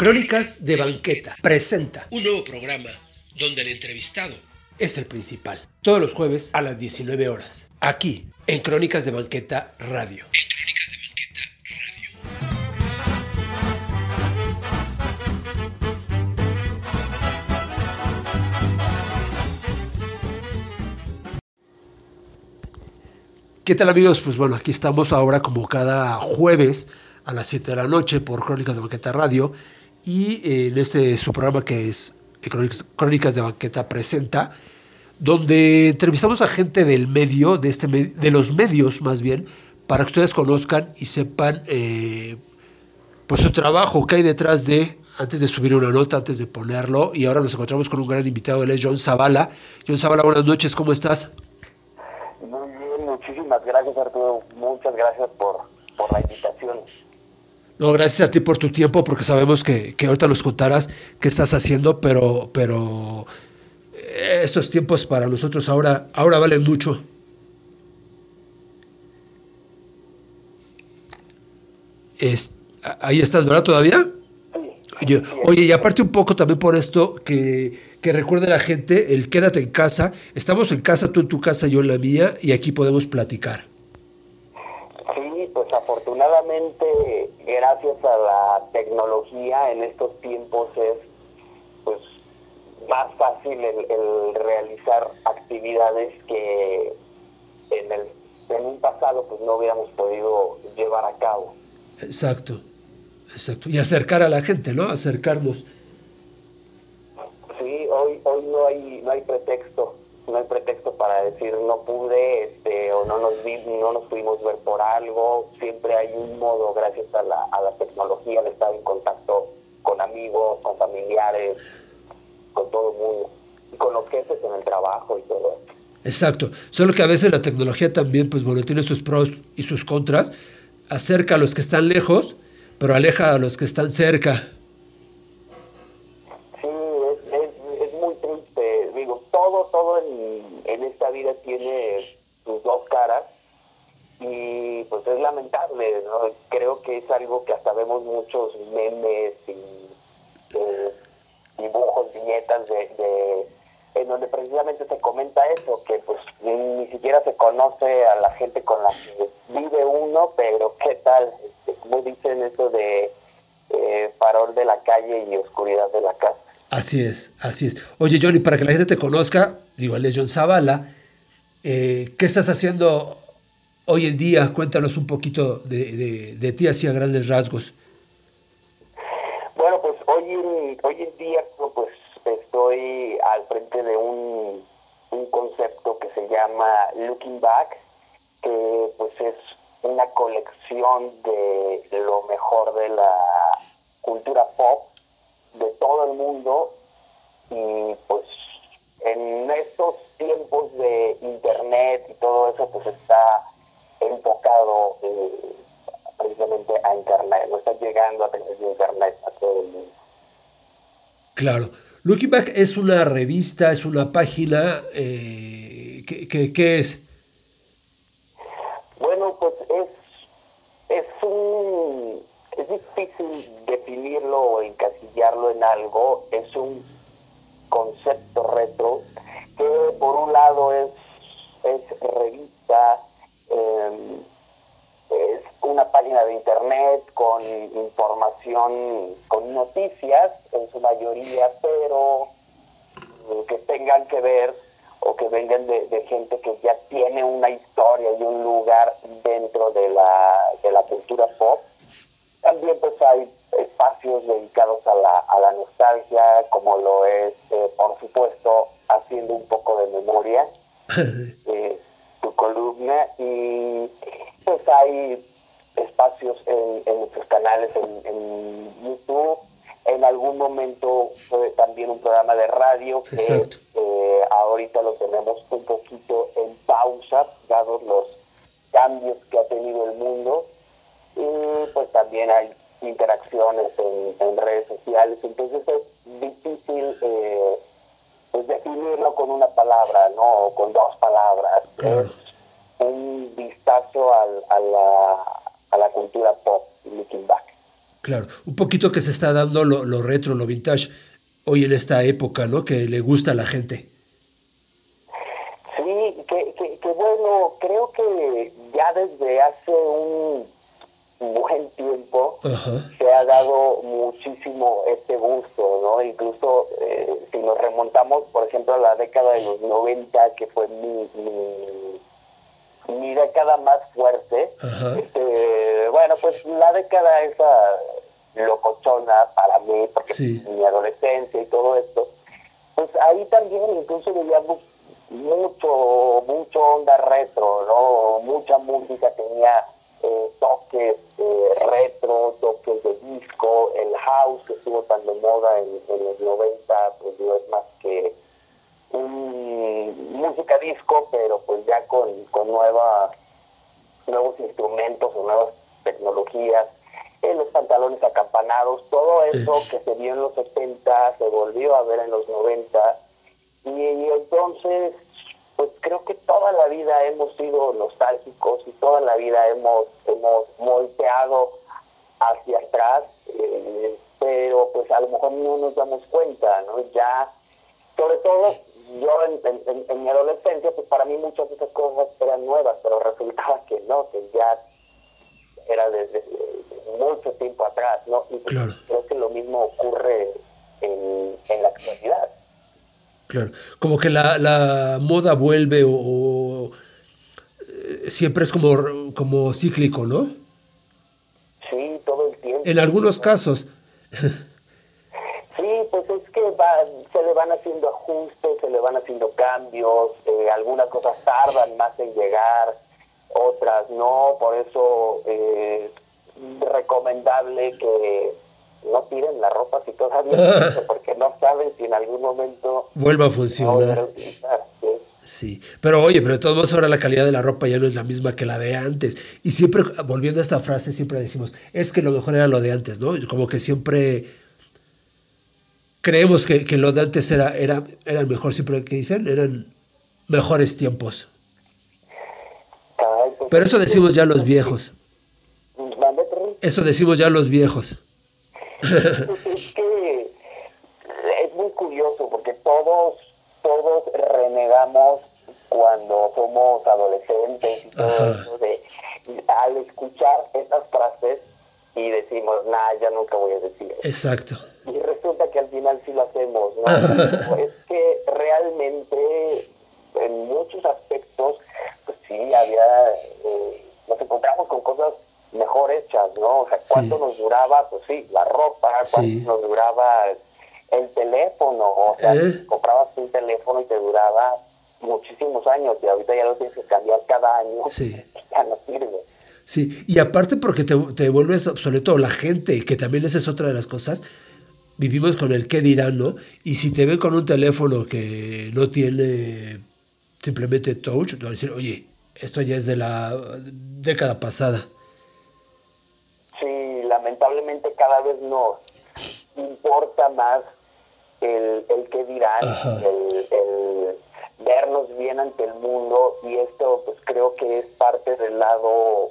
Crónicas de Banqueta presenta un nuevo programa donde el entrevistado es el principal. Todos los jueves a las 19 horas. Aquí, en Crónicas de Banqueta Radio. En Crónicas de Banqueta Radio. ¿Qué tal amigos? Pues bueno, aquí estamos ahora como cada jueves a las 7 de la noche por Crónicas de Banqueta Radio y eh, en este su programa que es eh, Crónicas, de Banqueta presenta, donde entrevistamos a gente del medio, de, este, de los medios más bien, para que ustedes conozcan y sepan eh, pues su trabajo que hay detrás de, antes de subir una nota, antes de ponerlo, y ahora nos encontramos con un gran invitado, él es John Zavala. John Zavala, buenas noches, ¿cómo estás? Muy bien, muchísimas gracias Arturo, muchas gracias por, por la invitación. No, gracias a ti por tu tiempo, porque sabemos que, que ahorita nos contarás qué estás haciendo, pero, pero eh, estos tiempos para nosotros ahora, ahora valen mucho. Es- ahí estás, ¿verdad? ¿Todavía? Oye, oye, y aparte un poco también por esto, que, que recuerde la gente el quédate en casa. Estamos en casa, tú en tu casa, yo en la mía, y aquí podemos platicar. Afortunadamente gracias a la tecnología en estos tiempos es pues más fácil el, el realizar actividades que en el en un pasado pues no hubiéramos podido llevar a cabo. Exacto, exacto. Y acercar a la gente, ¿no? Acercarnos. Sí, hoy hoy no hay no hay pretexto, no hay pretexto para decir no pude, este, o no nos vi, no nos pudimos ver por algo. Siempre hay un modo, gracias a la, a la tecnología, de estar en contacto con amigos, con familiares, con todo el mundo, y con los jefes en el trabajo y todo. esto. Exacto. Solo que a veces la tecnología también, pues bueno, tiene sus pros y sus contras. Acerca a los que están lejos, pero aleja a los que están cerca. Sí, es, es, es muy triste. Digo, todo, todo en, en esta tiene sus dos caras y pues es lamentable. Creo que es algo que hasta vemos muchos memes y eh, dibujos, viñetas de, en donde precisamente se comenta eso, que pues ni, ni siquiera se conoce a la gente con la que vive uno, pero qué tal, Este, como dicen eso de eh, farol de la calle y oscuridad de la casa. Así es, así es. Oye, Johnny, para que la gente te conozca, digo, él es John Zavala. Eh, ¿Qué estás haciendo hoy en día? Cuéntanos un poquito de, de- de ti, así a grandes rasgos. Bueno, pues hoy en, hoy en día pues estoy al frente de un, un concepto que se llama Looking Back, que pues es una colección de lo mejor de la cultura pop de todo el mundo y pues en estos tiempos de internet y todo eso pues está enfocado eh, precisamente a internet, no está llegando a través de internet a todo el mundo. Claro. Looking Back es una revista, es una página. eh, ¿qué, qué- qué es? Bueno, pues es, es un es difícil definirlo o encasillarlo en algo, es un concepto retro que por un lado es, es revista, eh, es una página de internet con información, con noticias en su mayoría, pero eh, que tengan que ver o que vengan de, de gente que ya tiene una historia y un lugar dentro de la, de la cultura pop. También pues hay espacios dedicados a la, a la nostalgia, como lo es, eh, por supuesto, haciendo un poco de memoria, eh, tu columna, y pues hay espacios en, en nuestros canales en, en YouTube. En algún momento fue también un programa de radio que eh, ahorita lo tenemos un poquito en pausa, dados los cambios que ha tenido el mundo. Y pues también hay interacciones en, en redes sociales. Entonces es difícil eh, pues definirlo con una palabra, ¿no? O con dos palabras. Claro. Es un vistazo al- a, la, a la cultura pop, Looking Back. Claro, un poquito que se está dando lo, lo retro, lo vintage, hoy en esta época, ¿no? Que le gusta a la gente. Sí, que, que, que bueno, creo que ya desde hace un buen tiempo Ajá. se ha dado muchísimo este gusto, ¿no? Incluso eh, si nos remontamos, por ejemplo, a la década de los 90, que fue mi, mi, mi década más fuerte, Ajá. este, bueno, pues la década esa locochona para mí, porque Sí. mi adolescencia y todo esto, pues ahí también incluso veíamos mucho, mucho onda retro, ¿no? Mucha música tenía eh, toques eh, retro, toques de disco, el house que estuvo tan de moda en, en los 90, pues no es más que un, música disco, pero pues ya con, con nueva, nuevos instrumentos o nuevas tecnologías, los pantalones acampanados, todo eso que se vio en los 70 se volvió a ver en los 90 y, y entonces pues creo que toda la vida hemos sido nostálgicos y toda la vida hemos hemos volteado hacia atrás eh, pero pues a lo mejor no nos damos cuenta no ya sobre todo yo en, en- en- en mi adolescencia pues para mí muchas de esas cosas eran nuevas pero resultaba que no que ya era desde mucho tiempo atrás no y pues, Claro. creo que lo mismo ocurre en, en la actualidad Claro, como que la, la moda vuelve o, o, eh, siempre es como, como cíclico, ¿no? sí todo el tiempo En algunos casos. Sí, pues es que va- se le van haciendo ajustes, se le van haciendo cambios, eh, algunas cosas tardan más en llegar, otras no, por eso eh, recomendable que no tiren la ropa si todavía existe, porque no saben si en algún momento Vuelva a no funcionar. utilizar. ¿sí? Sí, pero oye, pero de todos modos ahora la calidad de la ropa ya no es la misma que la de antes. Y siempre, volviendo a esta frase, siempre decimos, es que lo mejor era lo de antes, ¿no? Como que siempre creemos que, que lo de antes era, era, era el mejor, siempre que dicen, eran mejores tiempos. Pues, Pero eso decimos ya los viejos. Eso decimos ya los viejos. Es que es muy curioso porque todos todos renegamos cuando somos adolescentes y todo eso de al escuchar esas frases y decimos nah ya nunca voy a decir eso Exacto. y resulta que al final sí lo hacemos no es que realmente en muchos aspectos pues sí había eh, nos encontramos con cosas mejor hechas no o sea cuánto Sí. nos duraba pues sí la ropa cuánto Sí. nos duraba el teléfono o sea ¿Eh? comprabas un teléfono y te duraba muchísimos años y ahorita ya lo tienes que cambiar cada año Sí. ya no sirve Sí, y aparte porque te, te vuelves obsoleto la gente, que también esa es otra de las cosas, vivimos con el qué dirán, ¿no? Y si te ven con un teléfono que no tiene simplemente touch, te van a decir, oye, esto ya es de la década pasada. Lamentablemente cada vez nos importa más el, el qué dirán, el, el vernos bien ante el mundo y esto pues creo que es parte del lado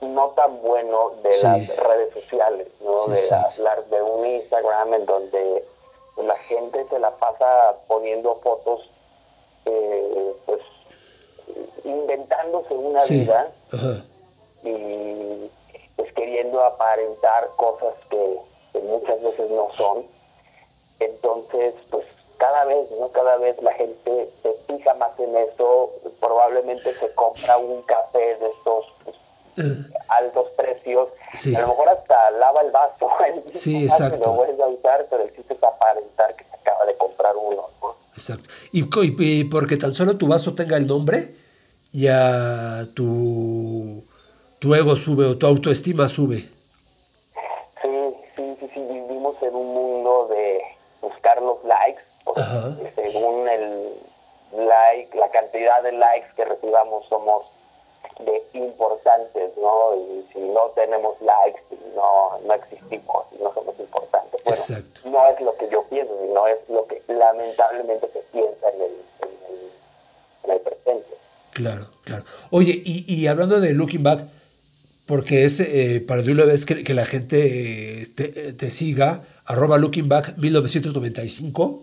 no tan bueno de Sí. las redes sociales, ¿no? Sí, de sí, las- de un Instagram en donde la gente se la pasa poniendo fotos eh, pues inventándose una vida Ajá. y aparentar cosas que, que muchas veces no son. Entonces, pues cada vez, ¿no? Cada vez la gente se fija más en eso, probablemente se compra un café de estos pues, altos precios, Sí. a lo mejor hasta lava el vaso, Sí, y exacto. lo vuelve a usar, pero el chiste es aparentar que se acaba de comprar uno, ¿no? Exacto. Y, y- y porque tan solo tu vaso tenga el nombre, ya tu, tu ego sube o tu autoestima sube. Sí, sí, sí, sí, vivimos en un mundo de buscar los likes, porque según el like, la cantidad de likes que recibamos somos de importantes, ¿no? Y si no tenemos likes, no, no existimos, no somos importantes. Bueno, Exacto. no es lo que yo pienso, sino es lo que lamentablemente se piensa en el, en el, en el presente. Claro, claro. Oye, y, y hablando de Looking Back, porque es eh, para de una vez que, que la gente eh, te, te siga, arroba looking back 1995.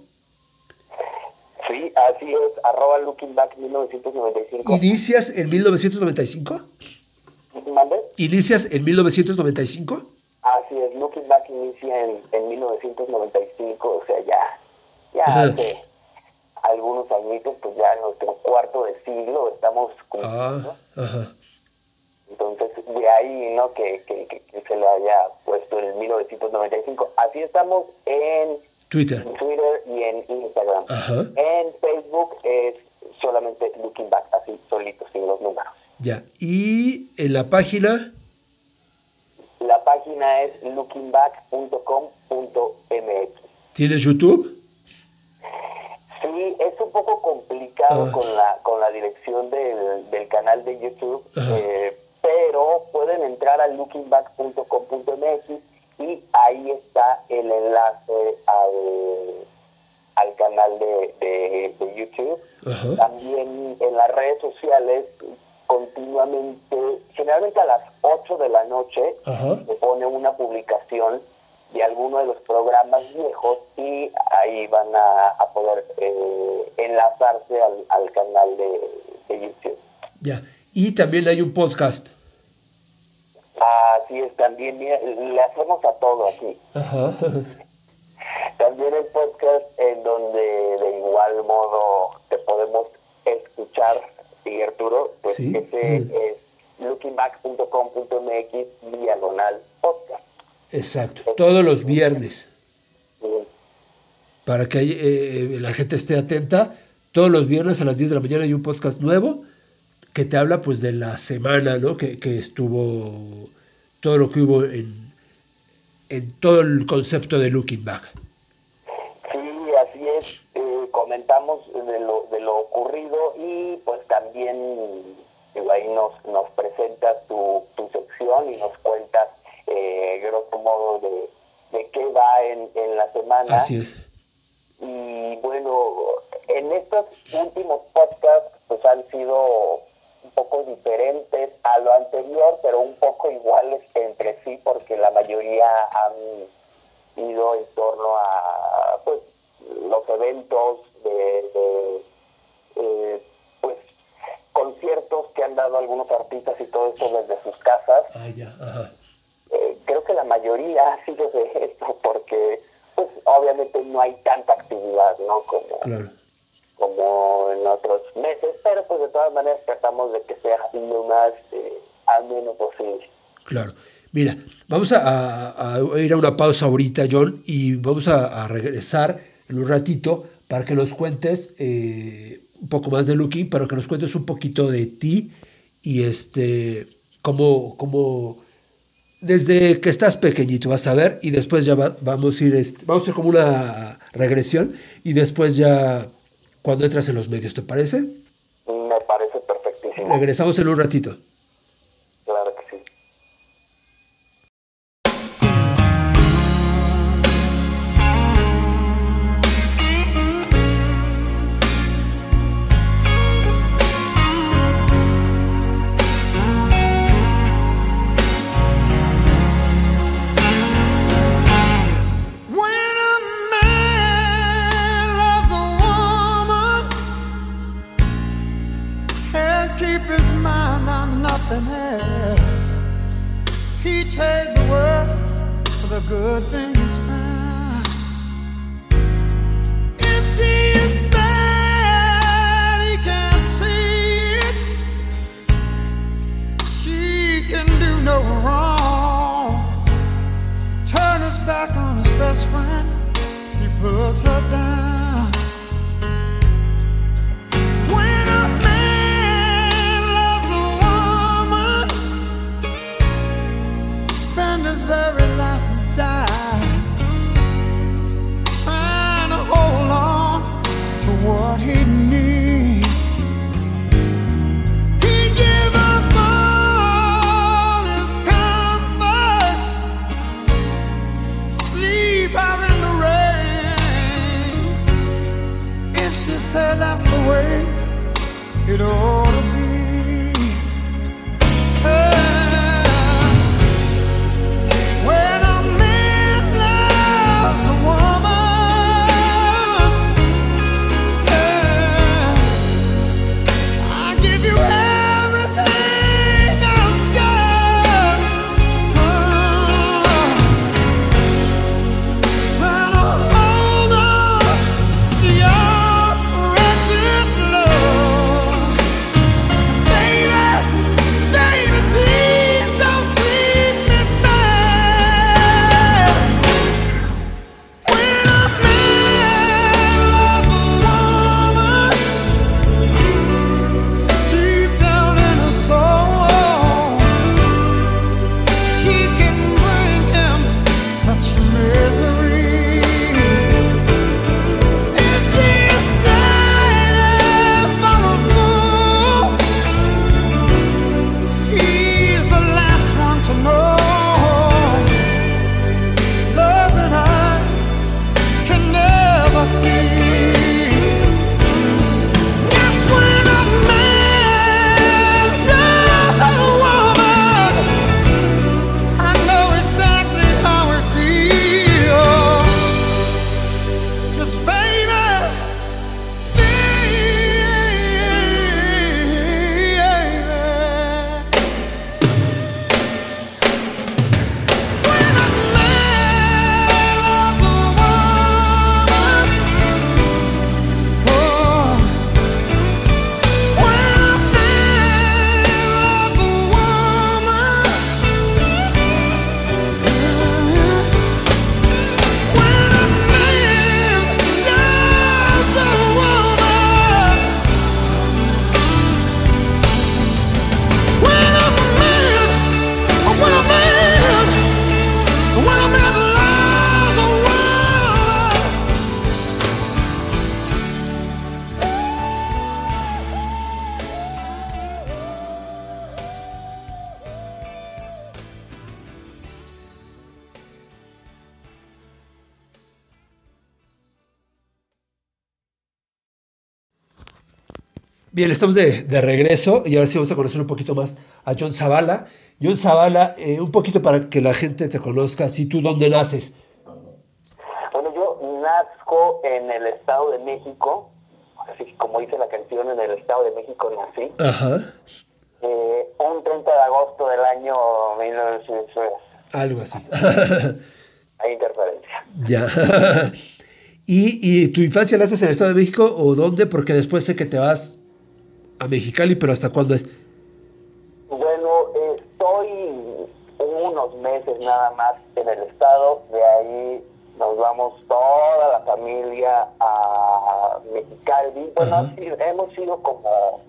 Sí, así es, arroba looking back 1995. ¿Inicias en 1995? ¿Mande? ¿Inicias en 1995? Así es, Looking Back inicia en, en 1995, o sea, ya, ya Ajá. hace algunos añitos, pues ya en nuestro cuarto de siglo estamos cumpliendo. Ah, ajá. Entonces, de ahí, ¿no? Que, que, que- que se le haya puesto el 1995. Así estamos en Twitter. Twitter y en Instagram. Ajá. En Facebook es solamente Looking Back, así solito, sin los números. Ya. Y en la página, La página es lookingback.com.mx. ¿tienes YouTube? Sí, es un poco complicado Ah. con la con la dirección del, del canal de YouTube, eh, pero pueden entrar a lookingback.com.mx y ahí está el enlace al, al canal de, de- de YouTube. Ajá. También en las redes sociales continuamente, generalmente a las 8 de la noche, Ajá. se pone una publicación de alguno de los programas viejos y ahí van a, a poder eh, enlazarse al, al canal de, de YouTube. Ya. Y también hay un podcast. Así es, también le hacemos a todo aquí. Ajá. También el podcast en donde de igual modo te podemos escuchar, y Arturo, pues Sí. ese Mm. es lookingback.com.mx diagonal podcast. Exacto. Todos los viernes. Para que eh, la gente esté atenta. Todos los viernes a las 10 de la mañana hay un podcast nuevo que te habla pues de la semana, ¿no? Que, que estuvo todo lo que hubo en, en todo el concepto de Looking Back. Sí, así es. Eh, comentamos de lo, de lo ocurrido y pues también digo, ahí nos, nos presentas tu, tu sección y nos cuentas eh, grosso modo de, de qué va en, en la semana. Así es. Y bueno, en estos últimos podcasts pues han sido un poco diferentes a lo anterior, pero un poco iguales entre sí porque la mayoría han ido en torno a pues los eventos de, de, eh, pues conciertos que han dado algunos artistas y todo esto desde sus casas Ah, ya. Ajá. eh, creo que la mayoría ha sido de esto porque pues obviamente no hay tanta actividad no como Claro. Como en otros meses pero pues de todas maneras tratamos de que sea lo más eh, ameno posible Claro. Mira, vamos a, a- ir a una pausa ahorita, John, y vamos a, a regresar en un ratito para que nos cuentes eh, un poco más de Looking, pero que nos cuentes un poquito de ti y este, cómo, cómo desde que estás pequeñito vas a ver y después ya va- vamos a ir, este, vamos a hacer como una regresión y después ya cuando entras en los medios, ¿te parece? me parece perfectísimo Regresamos en un ratito. Bien, estamos de, de regreso y ahora sí vamos a conocer un poquito más a John Zavala. John Zavala, eh, un poquito para que la gente te conozca, si tú dónde naces. Bueno, yo nazco en el Estado de México, así que como dice la canción, en el Estado de México nací. Ajá, Eh, un 30 de agosto del año 1900, algo así. hay interferencia. ya. ¿Y, ¿Y tu infancia la haces en el Estado de México o dónde? Porque después sé que te vas a Mexicali, pero ¿hasta cuándo es? Bueno, estoy unos meses nada más en el estado, de ahí nos vamos toda la familia a Mexicali. Bueno, Ajá. hemos sido como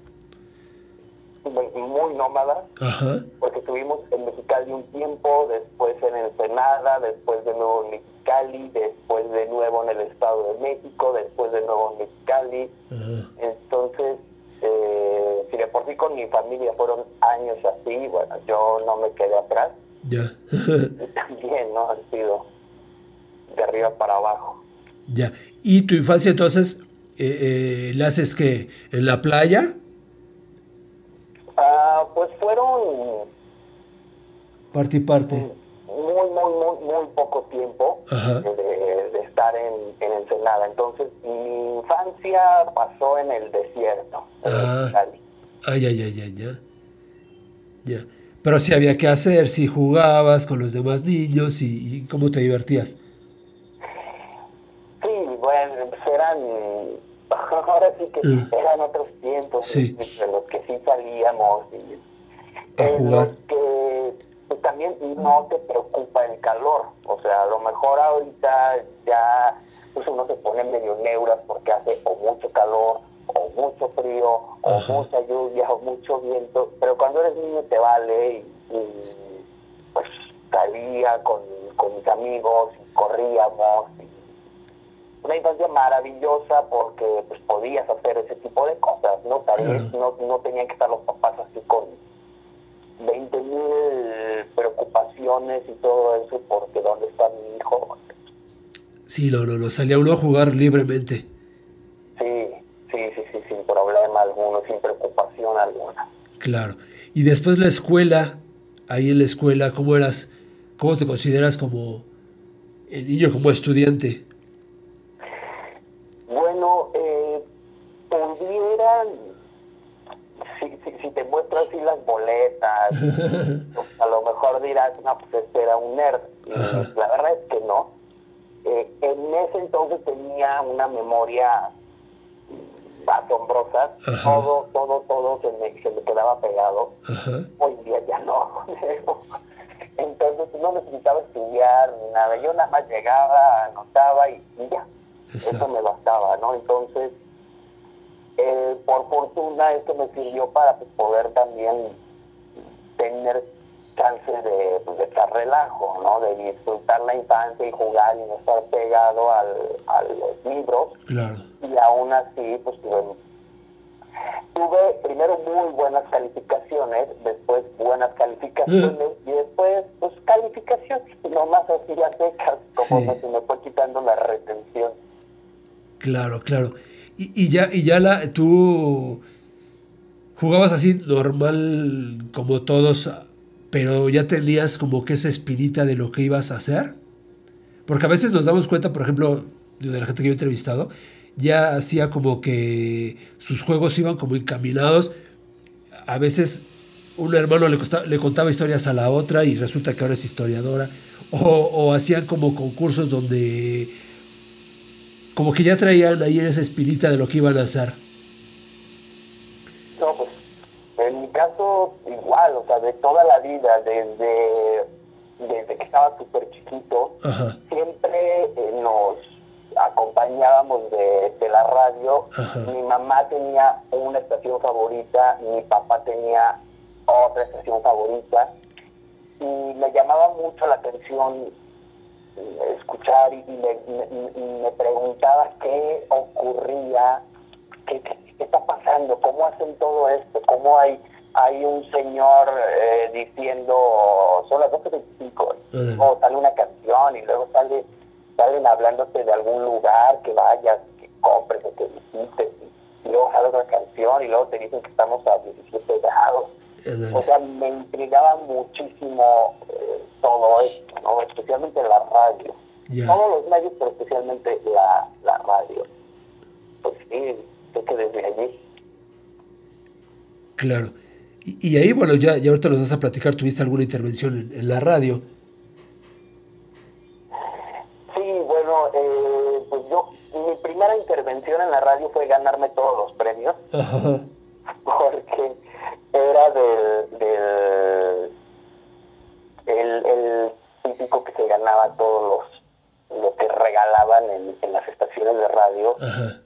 muy, muy nómadas, Ajá, porque estuvimos en Mexicali un tiempo, después en Ensenada, después de nuevo en Mexicali, después de nuevo en el Estado de México, después de nuevo en Mexicali. ajá. Entonces, eh, si de por sí con mi familia fueron años así, bueno, yo no me quedé atrás. Ya, Y también, ¿no? Han sido de arriba para abajo. ya. ¿Y tu infancia entonces eh, eh, la haces que en la playa? Ah, pues fueron Parte y parte. Muy, muy, muy, muy poco tiempo de, de estar en, en Ensenada. Entonces, mi infancia pasó en el desierto, Ah. Ay, ay, ay, ay, ya. Ya. Pero sí había que hacer, si jugabas con los demás niños y, y cómo te divertías. Sí, bueno, pues eran, ahora sí que Mm. eran otros tiempos Sí. en los que sí salíamos y A en jugar. los que también no te preocupa el calor, o sea, a lo mejor ahorita ya pues uno se pone medio neuras porque hace o mucho calor o mucho frío o Ajá. mucha lluvia o mucho viento, pero cuando eres niño te vale y, y, pues salía con, con mis amigos y corríamos y una infancia maravillosa porque pues podías hacer ese tipo de cosas, ¿no? Tal vez no, no tenían que estar los papás así con 20 mil preocupaciones y todo eso porque dónde está mi hijo. Sí, no, no, no, salía uno a jugar libremente. Sí, sí, sí, sí, sin problema alguno, sin preocupación alguna. Claro. Y después la escuela, ahí en la escuela, ¿cómo eras? ¿Cómo te consideras como el niño, como estudiante? Bueno, eh, pudieran, si, si, si te muestro así las boletas, a lo mejor dirás, no, pues este era un nerd. Y la verdad es que no. Eh, en ese entonces tenía una memoria asombrosa. Ajá. Todo, todo, todo se me, se me quedaba pegado. Ajá. Hoy día ya no. Entonces no necesitaba estudiar ni nada. Yo nada más llegaba, anotaba y, y ya. Eso me bastaba, ¿no? Entonces, eh, por fortuna esto me sirvió para pues, poder también tener chance de, pues, de estar relajo, ¿no? De disfrutar la infancia y jugar y no estar pegado al, a los libros. Claro. Y aún así, pues tuve, tuve primero muy buenas calificaciones, después buenas calificaciones y después, pues calificaciones, nomás así las secas, como Sí. se me fue quitando la retención. Claro, claro. Y, ya, y ya la, tú jugabas así normal como todos, pero ya tenías como que esa espinita de lo que ibas a hacer. Porque a veces nos damos cuenta, por ejemplo, de la gente que yo he entrevistado, ya hacía como que sus juegos iban como encaminados. A veces un hermano le, le contaba historias a la otra y resulta que ahora es historiadora. O hacían como concursos donde como que ya traían ahí esa espinita de lo que iban a hacer. No, pues en mi caso igual, o sea, de toda la vida, desde, desde que estaba súper chiquito, Ajá, siempre eh, nos acompañábamos de, de la radio. Ajá. Mi mamá tenía una estación favorita, mi papá tenía otra estación favorita. Y me llamaba mucho la atención y, y me, me- y me preguntaba qué ocurría, qué, qué- qué está pasando, cómo hacen todo esto, cómo hay hay un señor eh, diciendo son las 12.25 Ajá. o sale una canción y luego sale salen hablándote de algún lugar que vayas, que compres o que visites. y luego sale otra canción y luego te dicen que estamos a 17 grados. O sea, me intrigaba muchísimo eh, todo esto, ¿no? Especialmente la radio. Todos los medios, pero especialmente la, la radio. Pues sí, sé que desde allí. Claro. Y, y ahí, bueno, ya, ya ahorita nos vas a platicar, tuviste alguna intervención en, en la radio. Sí, bueno, eh, pues yo, mi primera intervención en la radio fue ganarme todos los premios, Ajá. porque era del, del el, el típico que se ganaba todos los, lo que regalaban en, en las estaciones de radio, Ajá.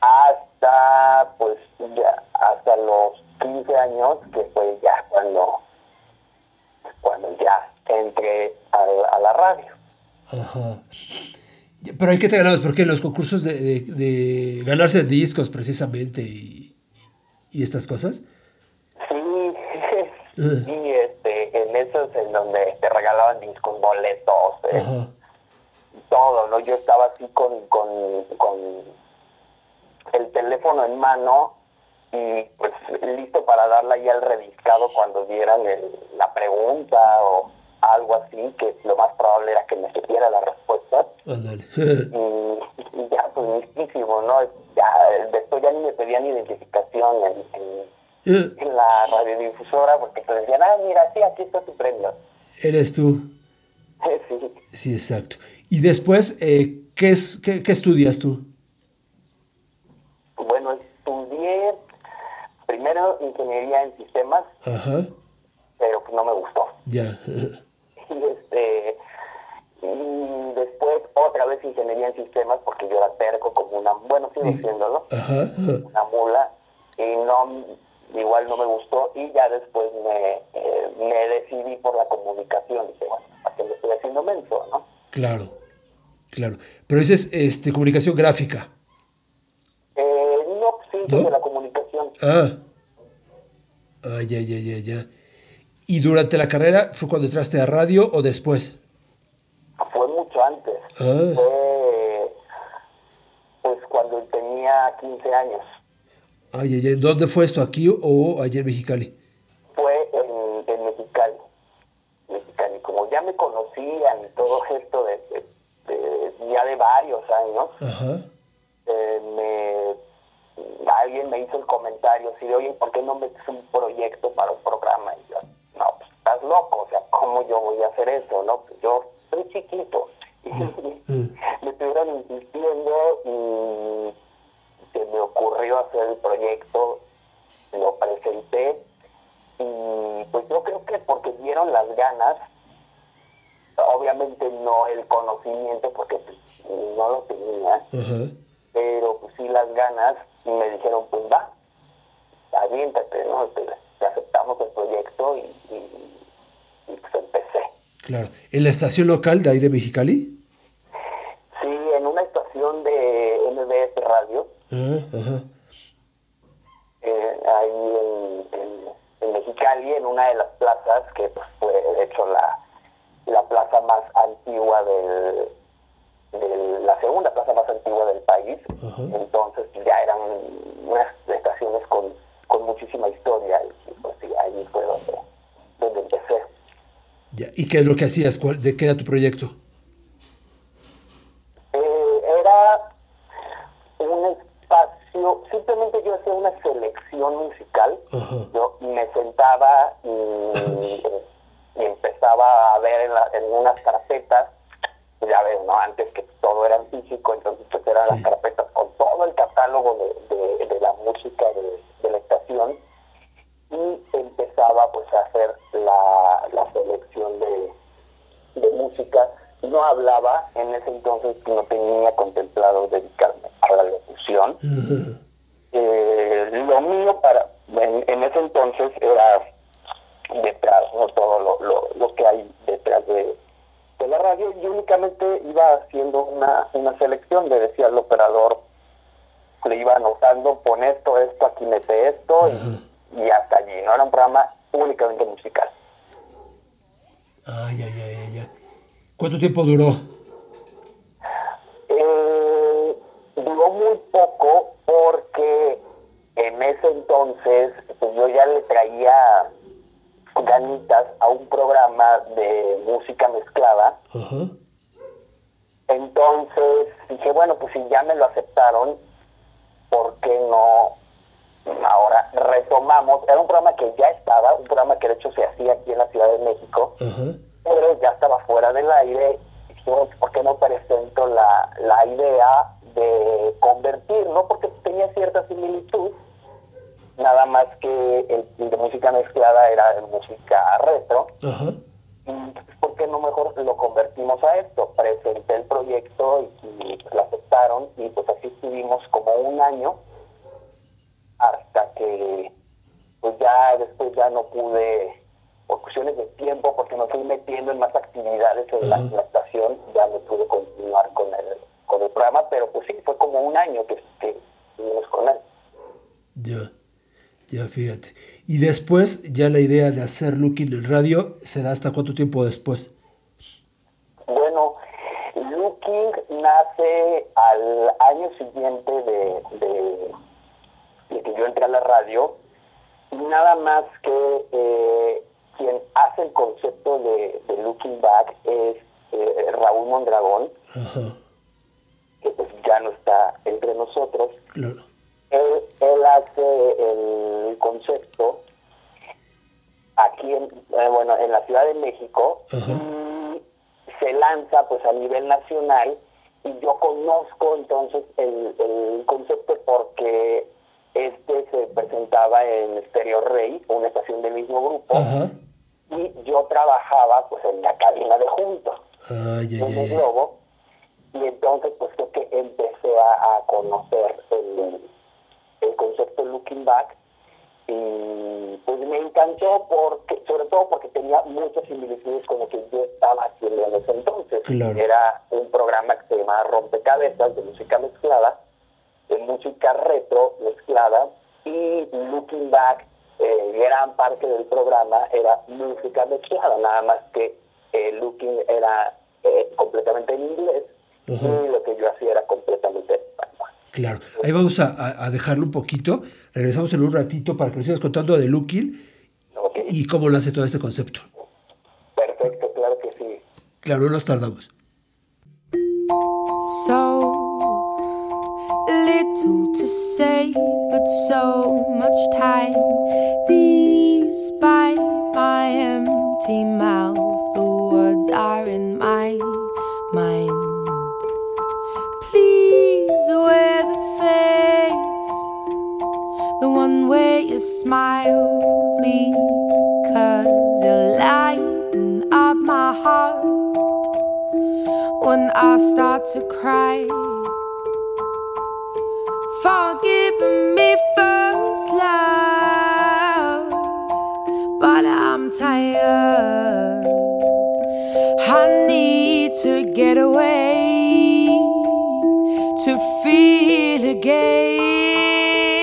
hasta, pues, ya, hasta los 15 años, que fue ya cuando, cuando ya entré a, la- a la radio. Ajá. Pero hay que te ganabas, porque en los concursos de, de- de ganarse discos precisamente y, y estas cosas. Sí, Eh. sí, este, en esos en donde te regalaban discos, boletos, eh, Ajá. Todo, ¿no? Yo estaba así con, con, con el teléfono en mano y pues listo para darle ahí al rediscado cuando dieran el- la pregunta o algo así, que lo más probable era que me supiera la respuesta. Y, y ya, pues listísimo, ¿no? Ya, después ya ni me pedían identificación en- en Eh, en la radiodifusora porque te decían, ah, mira, sí, aquí está tu premio. Eres tú. Sí, Sí, exacto. Y después, eh, ¿qué, es, qué, qué estudias tú? bueno, estudié primero ingeniería en sistemas, Ajá. pero no me gustó. Ya. Y, este, y después otra vez ingeniería en sistemas porque yo era terco como una, bueno, sigo siéndolo, una mula, y no, igual no me gustó, y ya después me, eh, me decidí por la comunicación, dije, bueno, ¿para qué le estoy haciendo menso, no? Claro. Claro. Pero dices este, comunicación gráfica. Eh, no, sí, ¿No? de la comunicación. Ah. Ah, ya, ya, ya, ya. ¿Y durante la carrera fue cuando entraste a radio o después? Fue mucho antes. Ah. Fue pues cuando tenía 15 años. Ay, ay, ay. ¿Dónde fue esto? ¿Aquí o allá en Mexicali? Me conocían y todo esto de, de- de- ya de varios años, Ajá. eh, me, alguien me hizo el comentario así de, oye, ¿por qué no metes un proyecto para un programa? Y yo, no, pues estás loco, o sea, ¿cómo yo voy a hacer eso? No, pues yo soy chiquito. Y me estuvieron insistiendo y se me ocurrió hacer el proyecto, lo presenté y pues yo creo que porque dieron las ganas, obviamente no el conocimiento porque pues, no lo tenía, pero pues sí las ganas y me dijeron pues va aviéntate no te, te aceptamos el proyecto y, y, y, pues empecé Claro. ¿En la estación local de ahí de Mexicali? sí en una estación de MBS Radio. Eh, ahí en, en, en Mexicali en una de las plazas que pues fue de hecho la, la plaza más antigua del, del- la segunda plaza más antigua del país entonces ya eran unas estaciones con, con muchísima historia y pues sí ahí fue donde, donde empecé Ya. ¿Y qué es lo que hacías? ¿Cuál- ¿De qué era tu proyecto? Eh, era un espacio, simplemente yo hacía una selección musical, Ajá. yo me ¿Cuánto tiempo duró? Eh, duró muy poco porque ese entonces, pues yo ya le traía ganitas a un programa de música mezclada. Ajá. Entonces dije, bueno, pues si ya me lo aceptaron, ¿por qué no ahora retomamos? Era un programa que ya estaba, un programa que de hecho se hacía aquí en la Ciudad de México, Ajá. pero ya estaba fuera del aire. Y dijimos, ¿por qué no presento la, la idea de convertirlo? Porque tenía cierta similitud, nada más que el, el de música mezclada era de música retro. Ajá. Y, pues, ¿por qué no mejor lo convertimos a esto? Presenté el proyecto y, y, pues, lo aceptaron y pues así estuvimos como un año hasta que pues ya después ya no pude, por cuestiones de tiempo, porque me fui metiendo en más actividades en la, estación, ya no pude continuar con el, con el programa, pero pues sí, fue como un año que, que estuvimos con él. Ya. Ya, fíjate. Y después, ya la idea de hacer Looking en radio se da hasta cuánto tiempo después. Bueno, Looking nace al año siguiente de, de- de que yo entré a la radio y nada más que eh, quien hace el concepto de, de Looking Back es eh, Raúl Mondragón, Ajá. que pues ya no está entre nosotros. Claro. Él, él hace el concepto aquí en, eh, bueno, en la Ciudad de México y se lanza pues a nivel nacional y yo conozco entonces el, el concepto porque este se presentaba en Stereo Rey, una estación del mismo grupo, y yo trabajaba pues en la cabina de juntos en el globo y entonces pues creo que empecé a, a conocer el back y pues me encantó porque sobre todo porque tenía muchas similitudes con lo que yo estaba haciendo en ese entonces Claro. era un programa que se llamaba Rompecabezas de música mezclada de música retro mezclada y looking back eh, gran parte del programa era música mezclada nada más que eh, looking era eh, completamente en inglés y lo que yo hacía era completamente Claro. Ahí vamos a, a- dejarlo un poquito. Regresamos en un ratito para que nos sigas contando de Ok. y cómo nace todo este concepto. perfecto claro que sí Claro, no nos tardamos. So little to say, but so much time. Despite my empty mouth, smile, me because you lighten up my heart when I start to cry. Forgive me first, love, but I'm tired. I need to get away to feel again.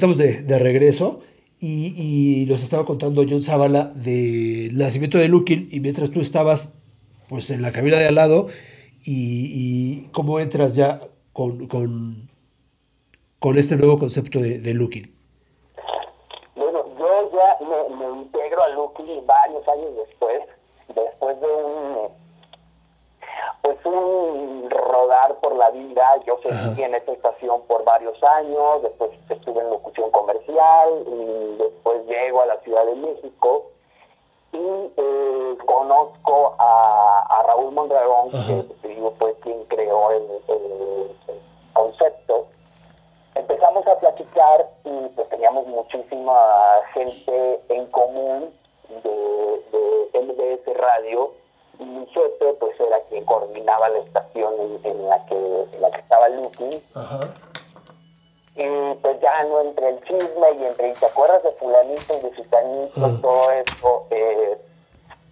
Estamos de, de regreso y, y nos estaba contando John Zavala del nacimiento de Looking y mientras tú estabas pues en la cabina de al lado y, y cómo entras ya con, con, con este nuevo concepto de, de Looking. Bueno, yo ya me, me integro a Lucky varios años después, después de un un rodar por la vida, yo seguí en esta estación por varios años, después estuve en locución comercial y después llego a la Ciudad de México y eh, conozco a, a Raúl Mondragón, que digo, fue quien creó el, el- el concepto. Empezamos a platicar y pues teníamos muchísima gente en común de, de MBS Radio y mi jefe pues era quien coordinaba la estación en, en la que en la que estaba Lucky Ajá. y pues ya no entre el chisme y entre y te acuerdas de fulanito y de sutanito Ujú. todo esto eh,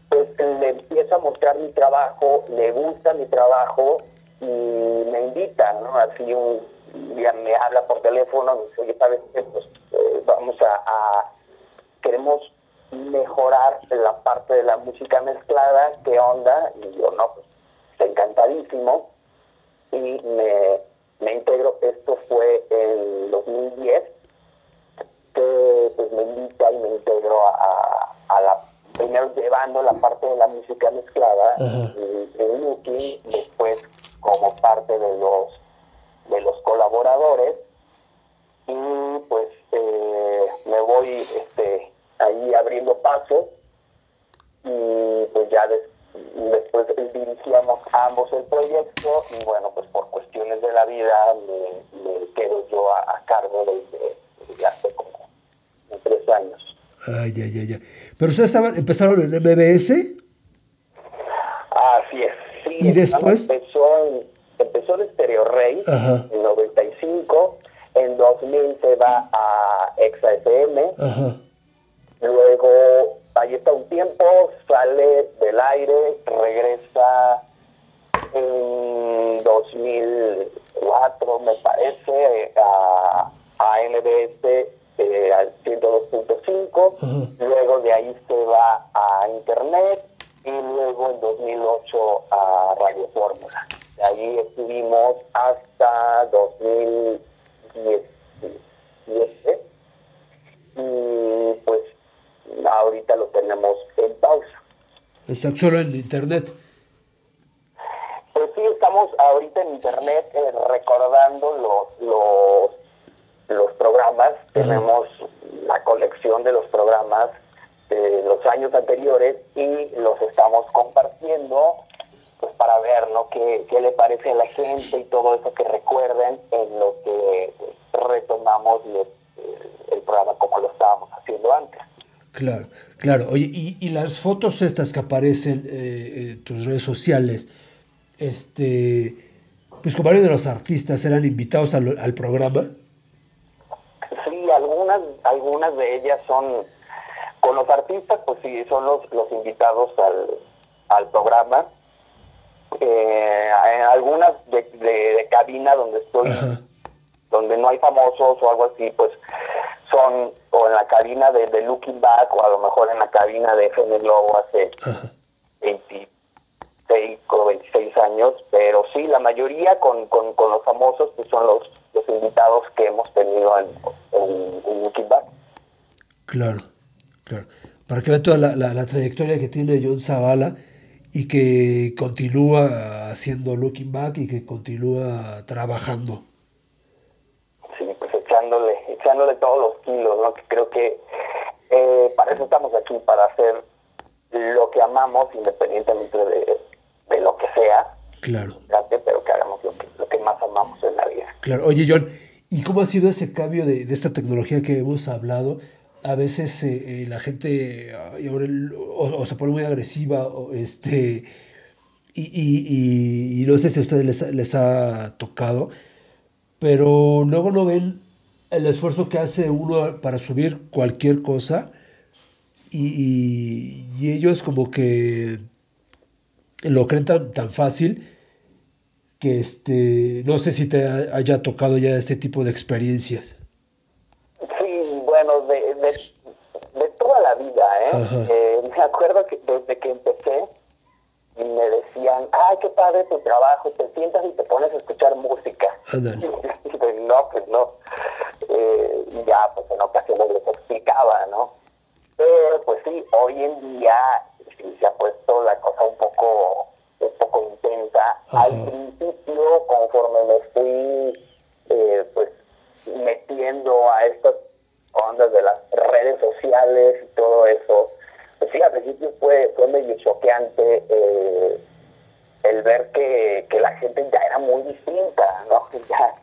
pues le empieza a mostrar mi trabajo le gusta mi trabajo y me invita no así un día me habla por teléfono me dice oye sabes qué? pues eh, vamos a, a- queremos mejorar la parte de la música mezclada qué onda y yo no pues encantadísimo y me, me integro, esto fue en 2010, que pues me invita y me integro a, a la, primero llevando la parte de la música mezclada Ajá. en, en Looking, después como parte de los, de los colaboradores y pues eh, me voy este, ahí abriendo paso y pues ya des- después dirigíamos ambos el proyecto y bueno pues por cuestiones de la vida me, me quedo yo a, a cargo desde, desde hace como tres años Ay, ya, ya, ya. Pero ustedes estaban, empezaron en MBS. así es sí, ¿Y después? empezó en, empezó en Stereo Rey Ajá. en 95 en 2000 se va a Exa FM Ajá. Luego, ahí está un tiempo, sale del aire, regresa en 2004, me parece, a, a NBS eh, al 102.5. Ajá. Luego de ahí se va a Internet y luego en 2008 a Radio Fórmula. De ahí estuvimos hasta 2017 y pues ahorita lo tenemos en pausa. Exacto, solo en internet. Pues sí, estamos ahorita en internet eh, recordando los, los, los programas. Tenemos la colección de los programas de los años anteriores y los estamos compartiendo pues para ver ¿no? qué, qué le parece a la gente y todo eso que recuerden en lo que pues, retomamos y, eh, el programa como lo estábamos haciendo antes. Claro. Oye, y, y las fotos estas que aparecen eh, en tus redes sociales, este, pues como varios de los artistas eran invitados al, al programa. Sí, algunas, algunas de ellas son, con los artistas, pues sí, son los, los invitados al, al programa. Eh, en algunas de, de- de cabina donde estoy, Ajá. donde no hay famosos o algo así, pues son o en la cabina de, de Looking Back o a lo mejor en la cabina de FM Globo hace Ajá. 26 o 26 años, pero sí, la mayoría con, con, con los famosos pues son los, los invitados que hemos tenido en, en, en Looking Back. Claro, claro. Para que vean toda la, la- la trayectoria que tiene John Zavala y que continúa haciendo Looking Back y que continúa trabajando. Echándole, todos los kilos, ¿no? Que creo que eh, para eso estamos aquí, para hacer lo que amamos, independientemente de, de lo que sea, Claro, pero que hagamos lo que, lo que más amamos en la vida. claro. Oye, John, ¿y cómo ha sido ese cambio de, de esta tecnología que hemos hablado a veces eh, eh, la gente el- o, o se pone muy agresiva o este y, y- y- y no sé si a ustedes les, ha- les ha tocado, pero luego no ven el esfuerzo que hace uno para subir cualquier cosa y, y- y ellos como que lo creen tan, tan fácil que este, no sé si te ha- haya tocado ya este tipo de experiencias. Sí, bueno, de, de, de toda la vida, ¿eh? Eh, Me acuerdo que desde que empecé me decían, ay, qué padre tu trabajo, te sientas y te pones a escuchar música. Y no, pues no. Eh, y ya, pues en ocasiones les explicaba, ¿no? Pero pues sí, hoy en día sí se ha puesto la cosa un poco, un poco intensa. Ajá. Al principio, conforme me fui, eh, pues metiendo a estas ondas de las redes sociales y todo eso, pues sí, al principio fue, fue medio choqueante eh, el ver que, que la gente ya era muy distinta, ¿no? Que Ya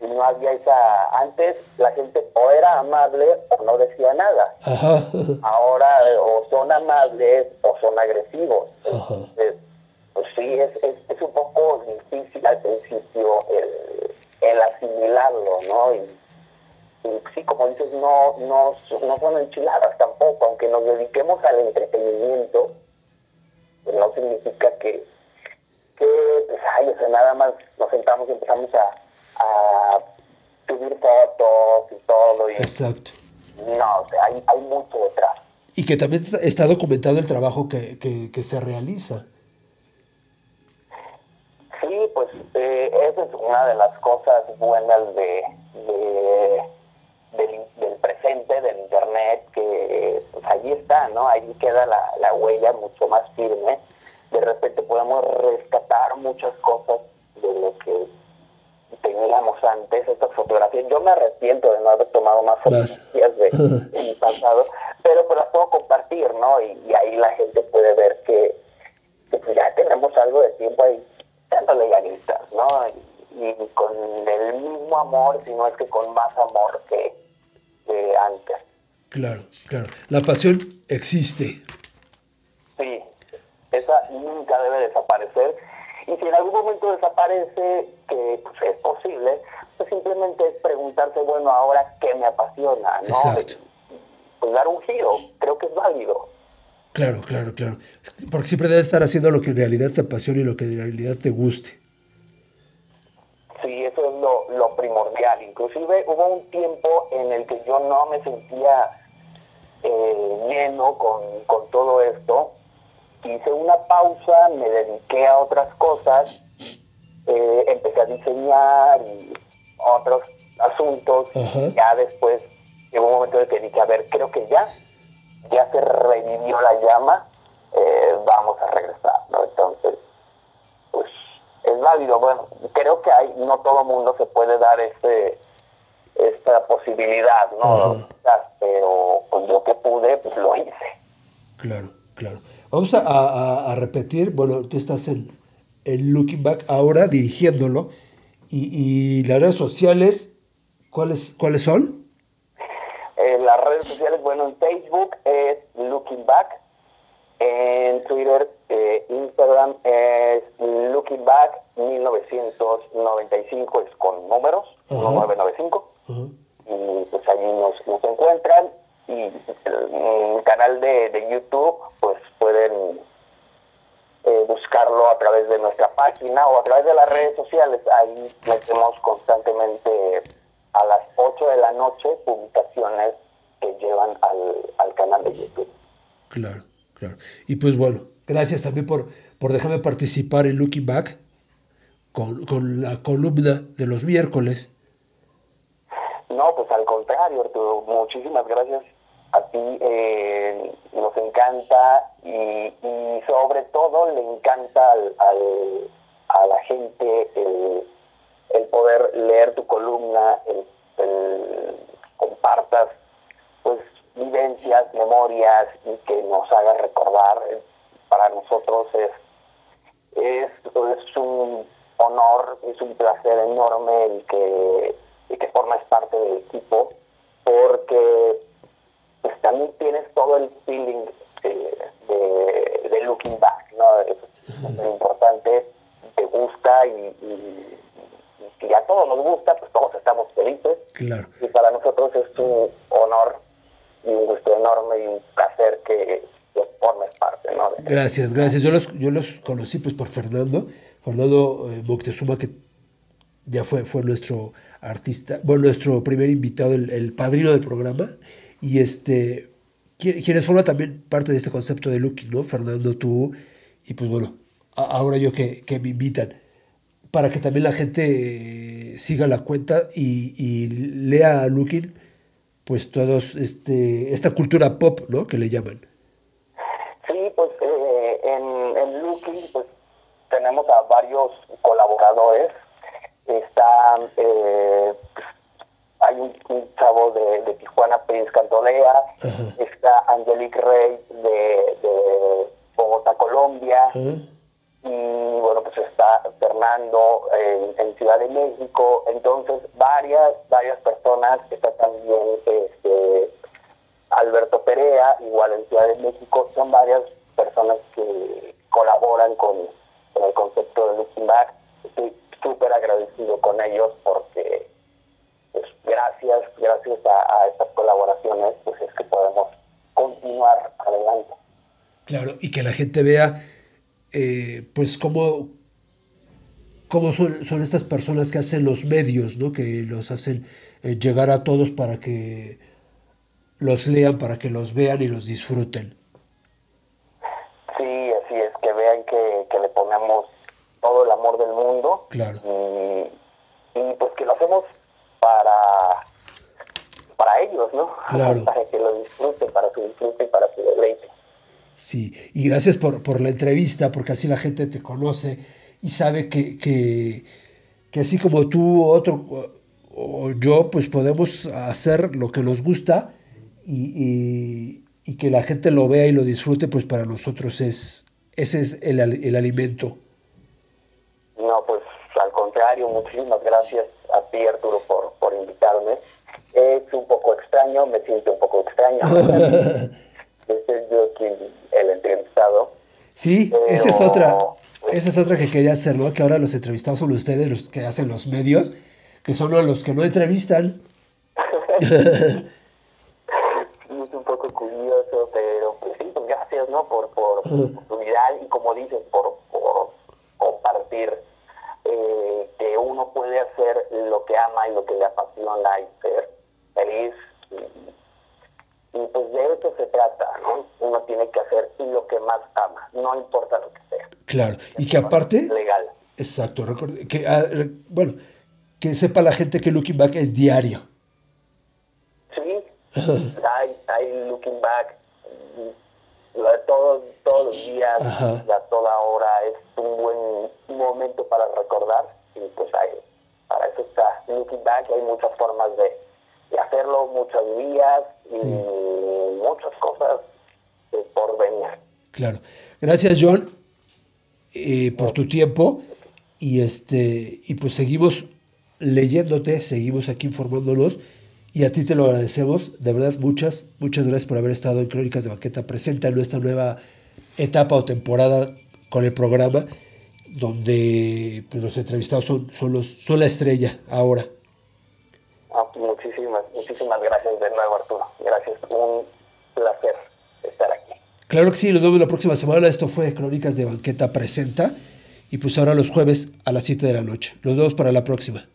no había esa... Antes la gente o era amable o no decía nada. Ajá. Ahora eh, o son amables o son agresivos. Ajá. Entonces, pues sí, es, es, es un poco difícil al principio el, el asimilarlo, ¿no? Y, y sí, como dices, no, no, no son enchiladas tampoco, aunque nos dediquemos al entretenimiento, pues no significa que, que pues, ay, o sea, nada más nos sentamos y empezamos a, a subir fotos y todo, y Exacto. no, o sea, hay, hay mucho detrás. Y que también está- está documentado el trabajo que, que- que se realiza. Sí, pues eh, esa es una de las cosas buenas de, de- del, del presente, del Internet, que pues allí está, ¿no? Ahí queda la, la huella mucho más firme. De repente podemos rescatar muchas cosas de lo que teníamos antes, estas fotografías. Yo me arrepiento de no haber tomado más fotografías de, de mi pasado, pero pues las puedo compartir, ¿no? Y, y ahí la gente puede ver que, que, pues, ya tenemos algo de tiempo ahí dándole ganitas, ¿no? Y, y con el mismo amor, si no es que con más amor que, que antes. Claro, claro. La pasión existe. Sí, esa nunca debe desaparecer. Y si en algún momento desaparece, que pues, es posible, pues simplemente es preguntarse, bueno, ahora qué me apasiona, ¿no? Exacto. Pues dar un giro, creo que es válido. Claro, claro, claro. Porque siempre debes estar haciendo lo que en realidad te apasiona y lo que en realidad te guste. Sí, eso es lo, lo primordial. Inclusive hubo un tiempo en el que yo no me sentía eh, lleno con, con todo esto. Hice una pausa, me dediqué a otras cosas, eh, empecé a diseñar y otros asuntos. Ajá. Ya después llegó un momento en el que dije, a ver, creo que ya, ya se revivió la llama, eh, vamos a regresar, ¿no? Entonces, pues es válido. Bueno, creo que hay, no todo mundo se puede dar este esta posibilidad, ¿no? Pero pues yo que pude, pues lo hice. Claro, claro. Vamos a, a- a repetir, bueno, tú estás en, en Looking Back ahora dirigiéndolo y, y las redes sociales, ¿cuáles, ¿cuáles son? En las redes sociales, bueno, en Facebook es Looking Back, en Twitter, eh, Instagram es Looking Back 1995, es con números, Ajá. 1995. Ajá. y pues allí nos, nos encuentran y el, el canal de, de YouTube pues pueden eh, buscarlo a través de nuestra página o a través de las redes sociales ahí metemos constantemente a las 8 de la noche publicaciones que llevan al, al canal de YouTube Claro, claro. Y pues bueno, gracias también por, por dejarme participar en Looking Back con, con la columna de los miércoles. No, pues al contrario, Arturo, muchísimas gracias a ti. eh, nos encanta y, y sobre todo le encanta al, al- a la gente el, el poder leer tu columna, el, compartas pues vivencias, memorias y que nos hagas recordar. Para nosotros es es, es un honor, es un placer enorme el que, el que formes parte del equipo, porque también tienes todo el feeling eh, de, de looking back, ¿no? Es súper importante, te gusta y, y, y a todos nos gusta, pues todos estamos felices. Claro. Y para nosotros es un honor y un gusto enorme y un placer que, que formes parte, ¿no? De- Gracias, gracias. Yo los, yo los conocí pues por Fernando, Fernando eh, Moctezuma, que ya fue, fue nuestro artista, bueno, nuestro primer invitado, el, el padrino del programa, y este, quien- quienes forman también parte de este concepto de Looking, ¿no? Fernando, tú, y pues bueno, a- ahora yo que, que me invitan, para que también la gente eh, siga la cuenta y, y lea Looking, pues todos, este, esta cultura pop, ¿no? Que le llaman. Sí, pues eh, en, en pues, tenemos a varios colaboradores. Está, eh, hay un, un chavo de, de Tijuana, Prince Cantolea. Está Angelique Rey de, de Bogotá, Colombia. Y bueno pues está Fernando en, en Ciudad de México entonces varias varias personas está también este Alberto Perea igual en Ciudad de México son varias personas que colaboran con, con el concepto de Looking Back estoy súper agradecido con ellos porque gracias gracias a, a estas colaboraciones pues es que podemos continuar adelante Claro, y que la gente vea, eh, pues, cómo, cómo son, son estas personas que hacen los medios, ¿no? Que los hacen eh, llegar a todos para que los lean, para que los vean y los disfruten. Sí, así es, que vean que, que le ponemos todo el amor del mundo. Claro. Y, y pues que lo hacemos para, para ellos, ¿no? Claro. para que lo disfruten, para su disfrute y para su deleite. Sí, y gracias por, por la entrevista, porque así la gente te conoce y sabe que, que, que así como tú, otro o, yo, pues podemos hacer lo que nos gusta y, y- y que la gente lo vea y lo disfrute, pues para nosotros es ese es el, el alimento. No, pues al contrario, muchísimas gracias a ti, Arturo, por, por invitarme. Es un poco extraño, me siento un poco extraño. de ser yo quien el entrevistado. Sí, esa es otra, esa es otra que quería hacer, ¿no? Que ahora los entrevistados son ustedes, los que hacen los medios, que son los que no entrevistan. Sí, es un poco curioso, pero pues sí, pues gracias, ¿no? Por, por oportunidad y como dices, por, por compartir eh, que uno puede hacer lo que ama y lo que le apasiona y ser feliz. Y, pues de eso se trata, ¿no? Uno tiene que hacer lo que más ama, no importa lo que sea. Claro, y que aparte... Legal. Exacto, recuerde- que, ah, re- bueno, que sepa la gente que Looking Back es diario. Sí, hay, hay looking back todos, todos los días, Ajá. a toda hora, es un buen momento para recordar y pues hay, para eso está looking back, hay muchas formas de, de hacerlo, muchas vías y muchas cosas eh, por venir. Claro. Gracias, John, eh, por tu tiempo. Y este, y pues seguimos leyéndote, seguimos aquí informándonos. Y a ti te lo agradecemos. De verdad, muchas, muchas gracias por haber estado en Crónicas de Baqueta presente en nuestra nueva etapa o temporada con el programa, donde pues, los entrevistados son, son, los, son la estrella ahora. Muchísimas, muchísimas gracias de nuevo Arturo, gracias, un placer estar aquí. Claro que sí, nos vemos la próxima semana. Esto fue Crónicas de Banqueta Presenta. Y pues ahora los jueves a las 7 de la noche. Nos vemos para la próxima.